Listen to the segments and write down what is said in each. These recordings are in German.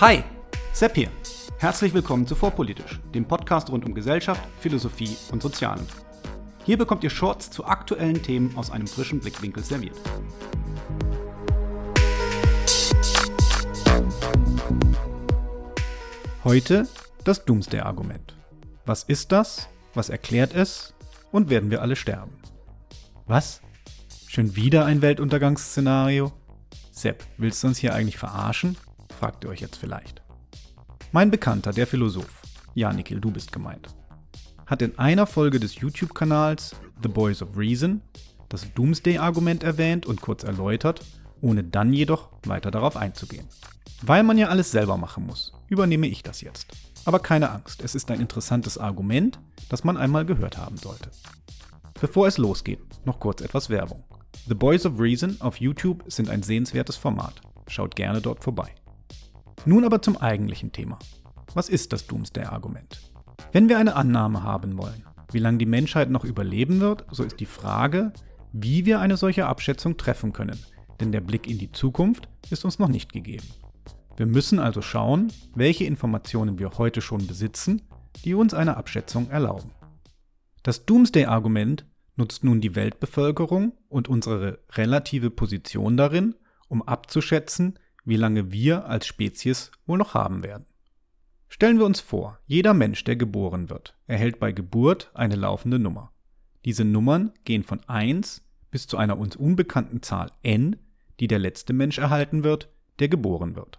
Hi, Sepp hier. Herzlich willkommen zu Vorpolitisch, dem Podcast rund um Gesellschaft, Philosophie und Sozialen. Hier bekommt ihr Shorts zu aktuellen Themen aus einem frischen Blickwinkel serviert. Heute das Doomsday-Argument. Was ist das? Was erklärt es? Und werden wir alle sterben? Was? Schon wieder ein Weltuntergangsszenario? Sepp, willst du uns hier eigentlich verarschen? Fragt ihr euch jetzt vielleicht. Mein Bekannter, der Philosoph, ja Nikhil, du bist gemeint, hat in einer Folge des YouTube-Kanals The Boys of Reason das Doomsday-Argument erwähnt und kurz erläutert, ohne dann jedoch weiter darauf einzugehen. Weil man ja alles selber machen muss, übernehme ich das jetzt. Aber keine Angst, es ist ein interessantes Argument, das man einmal gehört haben sollte. Bevor es losgeht, noch kurz etwas Werbung. The Boys of Reason auf YouTube sind ein sehenswertes Format. Schaut gerne dort vorbei. Nun aber zum eigentlichen Thema. Was ist das Doomsday-Argument? Wenn wir eine Annahme haben wollen, wie lange die Menschheit noch überleben wird, so ist die Frage, wie wir eine solche Abschätzung treffen können, denn der Blick in die Zukunft ist uns noch nicht gegeben. Wir müssen also schauen, welche Informationen wir heute schon besitzen, die uns eine Abschätzung erlauben. Das Doomsday-Argument nutzt nun die Weltbevölkerung und unsere relative Position darin, um abzuschätzen, wie lange wir als Spezies wohl noch haben werden. Stellen wir uns vor, jeder Mensch, der geboren wird, erhält bei Geburt eine laufende Nummer. Diese Nummern gehen von 1 bis zu einer uns unbekannten Zahl n, die der letzte Mensch erhalten wird, der geboren wird.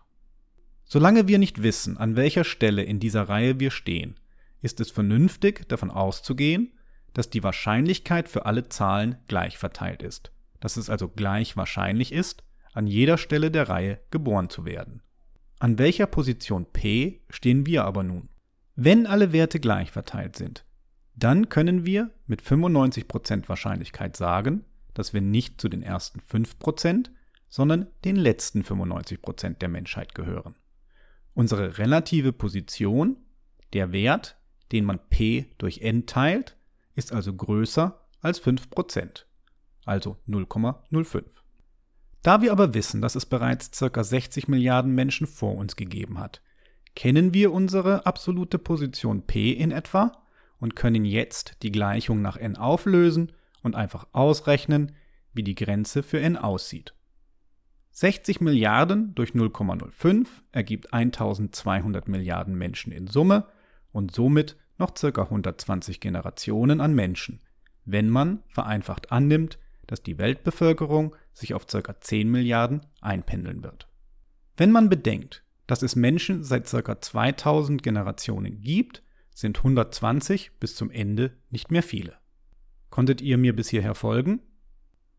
Solange wir nicht wissen, an welcher Stelle in dieser Reihe wir stehen, ist es vernünftig davon auszugehen, dass die Wahrscheinlichkeit für alle Zahlen gleich verteilt ist, dass es also gleich wahrscheinlich ist, an jeder Stelle der Reihe geboren zu werden. An welcher Position P stehen wir aber nun? Wenn alle Werte gleich verteilt sind, dann können wir mit 95% Wahrscheinlichkeit sagen, dass wir nicht zu den ersten 5%, sondern den letzten 95% der Menschheit gehören. Unsere relative Position, der Wert, den man P durch n teilt, ist also größer als 5%, also 0,05. Da wir aber wissen, dass es bereits ca. 60 Milliarden Menschen vor uns gegeben hat, kennen wir unsere absolute Position p in etwa und können jetzt die Gleichung nach n auflösen und einfach ausrechnen, wie die Grenze für n aussieht. 60 Milliarden durch 0,05 ergibt 1200 Milliarden Menschen in Summe und somit noch ca. 120 Generationen an Menschen, wenn man vereinfacht annimmt, dass die Weltbevölkerung sich auf ca. 10 Milliarden einpendeln wird. Wenn man bedenkt, dass es Menschen seit ca. 2000 Generationen gibt, sind 120 bis zum Ende nicht mehr viele. Konntet ihr mir bis hierher folgen?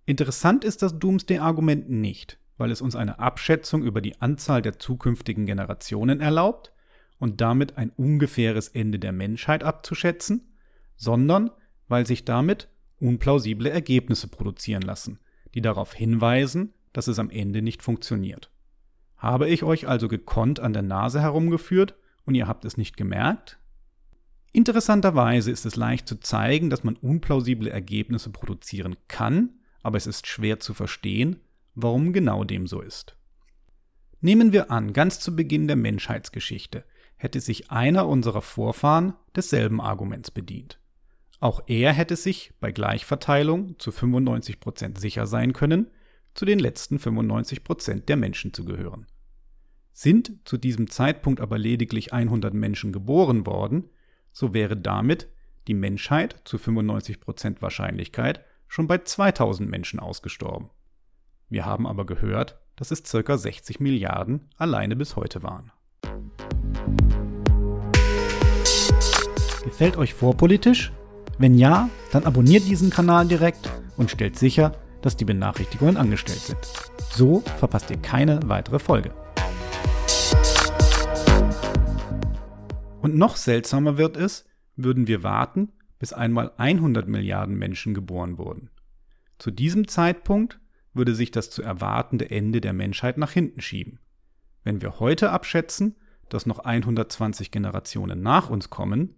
Interessant ist das Doomsday-Argument nicht, weil es uns eine Abschätzung über die Anzahl der zukünftigen Generationen erlaubt und damit ein ungefähres Ende der Menschheit abzuschätzen, sondern weil sich damit unplausible Ergebnisse produzieren lassen, die darauf hinweisen, dass es am Ende nicht funktioniert. Habe ich euch also gekonnt an der Nase herumgeführt und ihr habt es nicht gemerkt? Interessanterweise ist es leicht zu zeigen, dass man unplausible Ergebnisse produzieren kann, aber es ist schwer zu verstehen, warum genau dem so ist. Nehmen wir an, ganz zu Beginn der Menschheitsgeschichte hätte sich einer unserer Vorfahren desselben Arguments bedient. Auch er hätte sich bei Gleichverteilung zu 95% sicher sein können, zu den letzten 95% der Menschen zu gehören. Sind zu diesem Zeitpunkt aber lediglich 100 Menschen geboren worden, so wäre damit die Menschheit zu 95% Wahrscheinlichkeit schon bei 2000 Menschen ausgestorben. Wir haben aber gehört, dass es ca. 60 Milliarden alleine bis heute waren. Gefällt euch vorpolitisch? Wenn ja, dann abonniert diesen Kanal direkt und stellt sicher, dass die Benachrichtigungen angestellt sind. So verpasst ihr keine weitere Folge. Und noch seltsamer wird es, würden wir warten, bis einmal 100 Milliarden Menschen geboren wurden. Zu diesem Zeitpunkt würde sich das zu erwartende Ende der Menschheit nach hinten schieben. Wenn wir heute abschätzen, dass noch 120 Generationen nach uns kommen,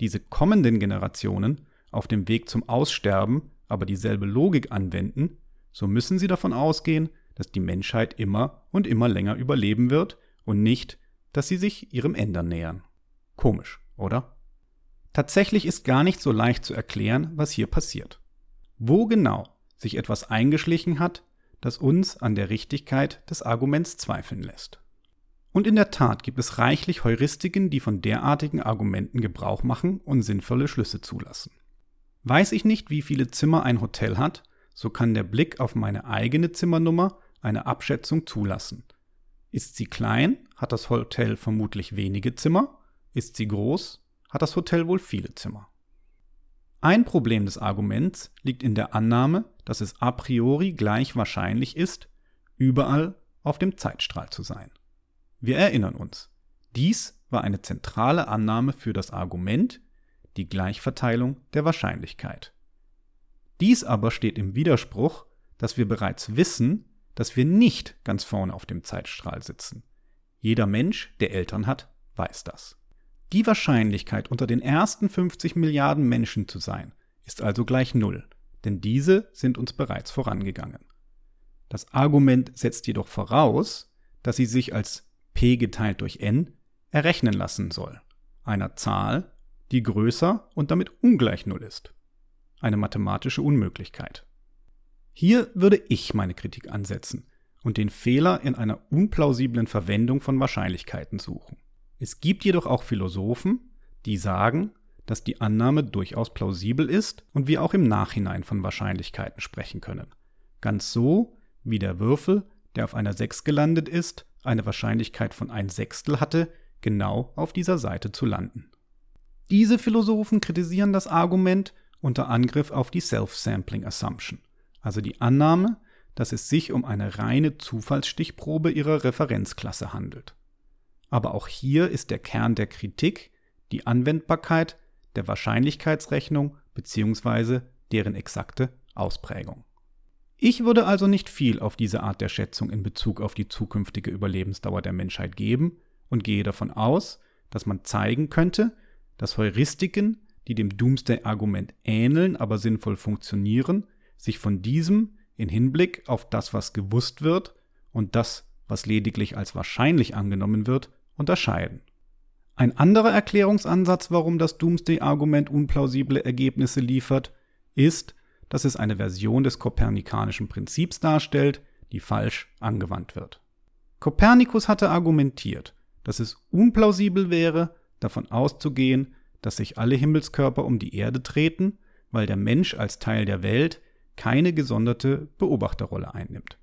diese kommenden Generationen auf dem Weg zum Aussterben aber dieselbe Logik anwenden, so müssen sie davon ausgehen, dass die Menschheit immer und immer länger überleben wird und nicht, dass sie sich ihrem Ende nähern. Komisch, oder? Tatsächlich ist gar nicht so leicht zu erklären, was hier passiert. Wo genau sich etwas eingeschlichen hat, das uns an der Richtigkeit des Arguments zweifeln lässt. Und in der Tat gibt es reichlich Heuristiken, die von derartigen Argumenten Gebrauch machen und sinnvolle Schlüsse zulassen. Weiß ich nicht, wie viele Zimmer ein Hotel hat, so kann der Blick auf meine eigene Zimmernummer eine Abschätzung zulassen. Ist sie klein, hat das Hotel vermutlich wenige Zimmer, ist sie groß, hat das Hotel wohl viele Zimmer. Ein Problem des Arguments liegt in der Annahme, dass es a priori gleich wahrscheinlich ist, überall auf dem Zeitstrahl zu sein. Wir erinnern uns, dies war eine zentrale Annahme für das Argument, die Gleichverteilung der Wahrscheinlichkeit. Dies aber steht im Widerspruch, dass wir bereits wissen, dass wir nicht ganz vorne auf dem Zeitstrahl sitzen. Jeder Mensch, der Eltern hat, weiß das. Die Wahrscheinlichkeit, unter den ersten 50 Milliarden Menschen zu sein, ist also gleich Null, denn diese sind uns bereits vorangegangen. Das Argument setzt jedoch voraus, dass sie sich als p geteilt durch n errechnen lassen soll, einer Zahl, die größer und damit ungleich 0 ist. Eine mathematische Unmöglichkeit. Hier würde ich meine Kritik ansetzen und den Fehler in einer unplausiblen Verwendung von Wahrscheinlichkeiten suchen. Es gibt jedoch auch Philosophen, die sagen, dass die Annahme durchaus plausibel ist und wir auch im Nachhinein von Wahrscheinlichkeiten sprechen können. Ganz so, wie der Würfel, der auf einer 6 gelandet ist, eine Wahrscheinlichkeit von ein Sechstel hatte, genau auf dieser Seite zu landen. Diese Philosophen kritisieren das Argument unter Angriff auf die Self-Sampling Assumption, also die Annahme, dass es sich um eine reine Zufallsstichprobe ihrer Referenzklasse handelt. Aber auch hier ist der Kern der Kritik die Anwendbarkeit der Wahrscheinlichkeitsrechnung bzw. deren exakte Ausprägung. Ich würde also nicht viel auf diese Art der Schätzung in Bezug auf die zukünftige Überlebensdauer der Menschheit geben und gehe davon aus, dass man zeigen könnte, dass Heuristiken, die dem Doomsday-Argument ähneln, aber sinnvoll funktionieren, sich von diesem in Hinblick auf das, was gewusst wird und das, was lediglich als wahrscheinlich angenommen wird, unterscheiden. Ein anderer Erklärungsansatz, warum das Doomsday-Argument unplausible Ergebnisse liefert, ist, dass es eine Version des kopernikanischen Prinzips darstellt, die falsch angewandt wird. Kopernikus hatte argumentiert, dass es unplausibel wäre, davon auszugehen, dass sich alle Himmelskörper um die Erde treten, weil der Mensch als Teil der Welt keine gesonderte Beobachterrolle einnimmt.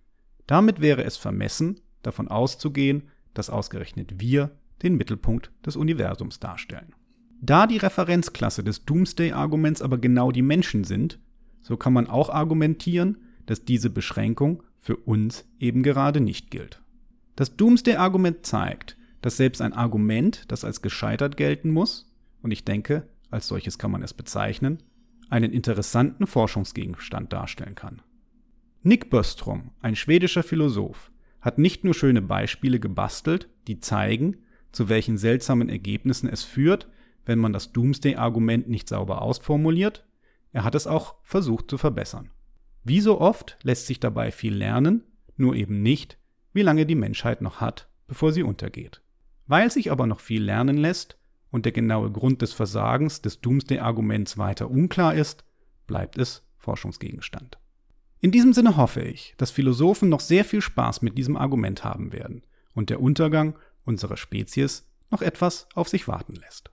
Damit wäre es vermessen, davon auszugehen, dass ausgerechnet wir den Mittelpunkt des Universums darstellen. Da die Referenzklasse des Doomsday-Arguments aber genau die Menschen sind, so kann man auch argumentieren, dass diese Beschränkung für uns eben gerade nicht gilt. Das Doomsday-Argument zeigt, dass selbst ein Argument, das als gescheitert gelten muss, und ich denke, als solches kann man es bezeichnen, einen interessanten Forschungsgegenstand darstellen kann. Nick Böstrom, ein schwedischer Philosoph, hat nicht nur schöne Beispiele gebastelt, die zeigen, zu welchen seltsamen Ergebnissen es führt, wenn man das Doomsday-Argument nicht sauber ausformuliert, er hat es auch versucht zu verbessern. Wie so oft lässt sich dabei viel lernen, nur eben nicht, wie lange die Menschheit noch hat, bevor sie untergeht. Weil sich aber noch viel lernen lässt und der genaue Grund des Versagens des Doomsday-Arguments weiter unklar ist, bleibt es Forschungsgegenstand. In diesem Sinne hoffe ich, dass Philosophen noch sehr viel Spaß mit diesem Argument haben werden und der Untergang unserer Spezies noch etwas auf sich warten lässt.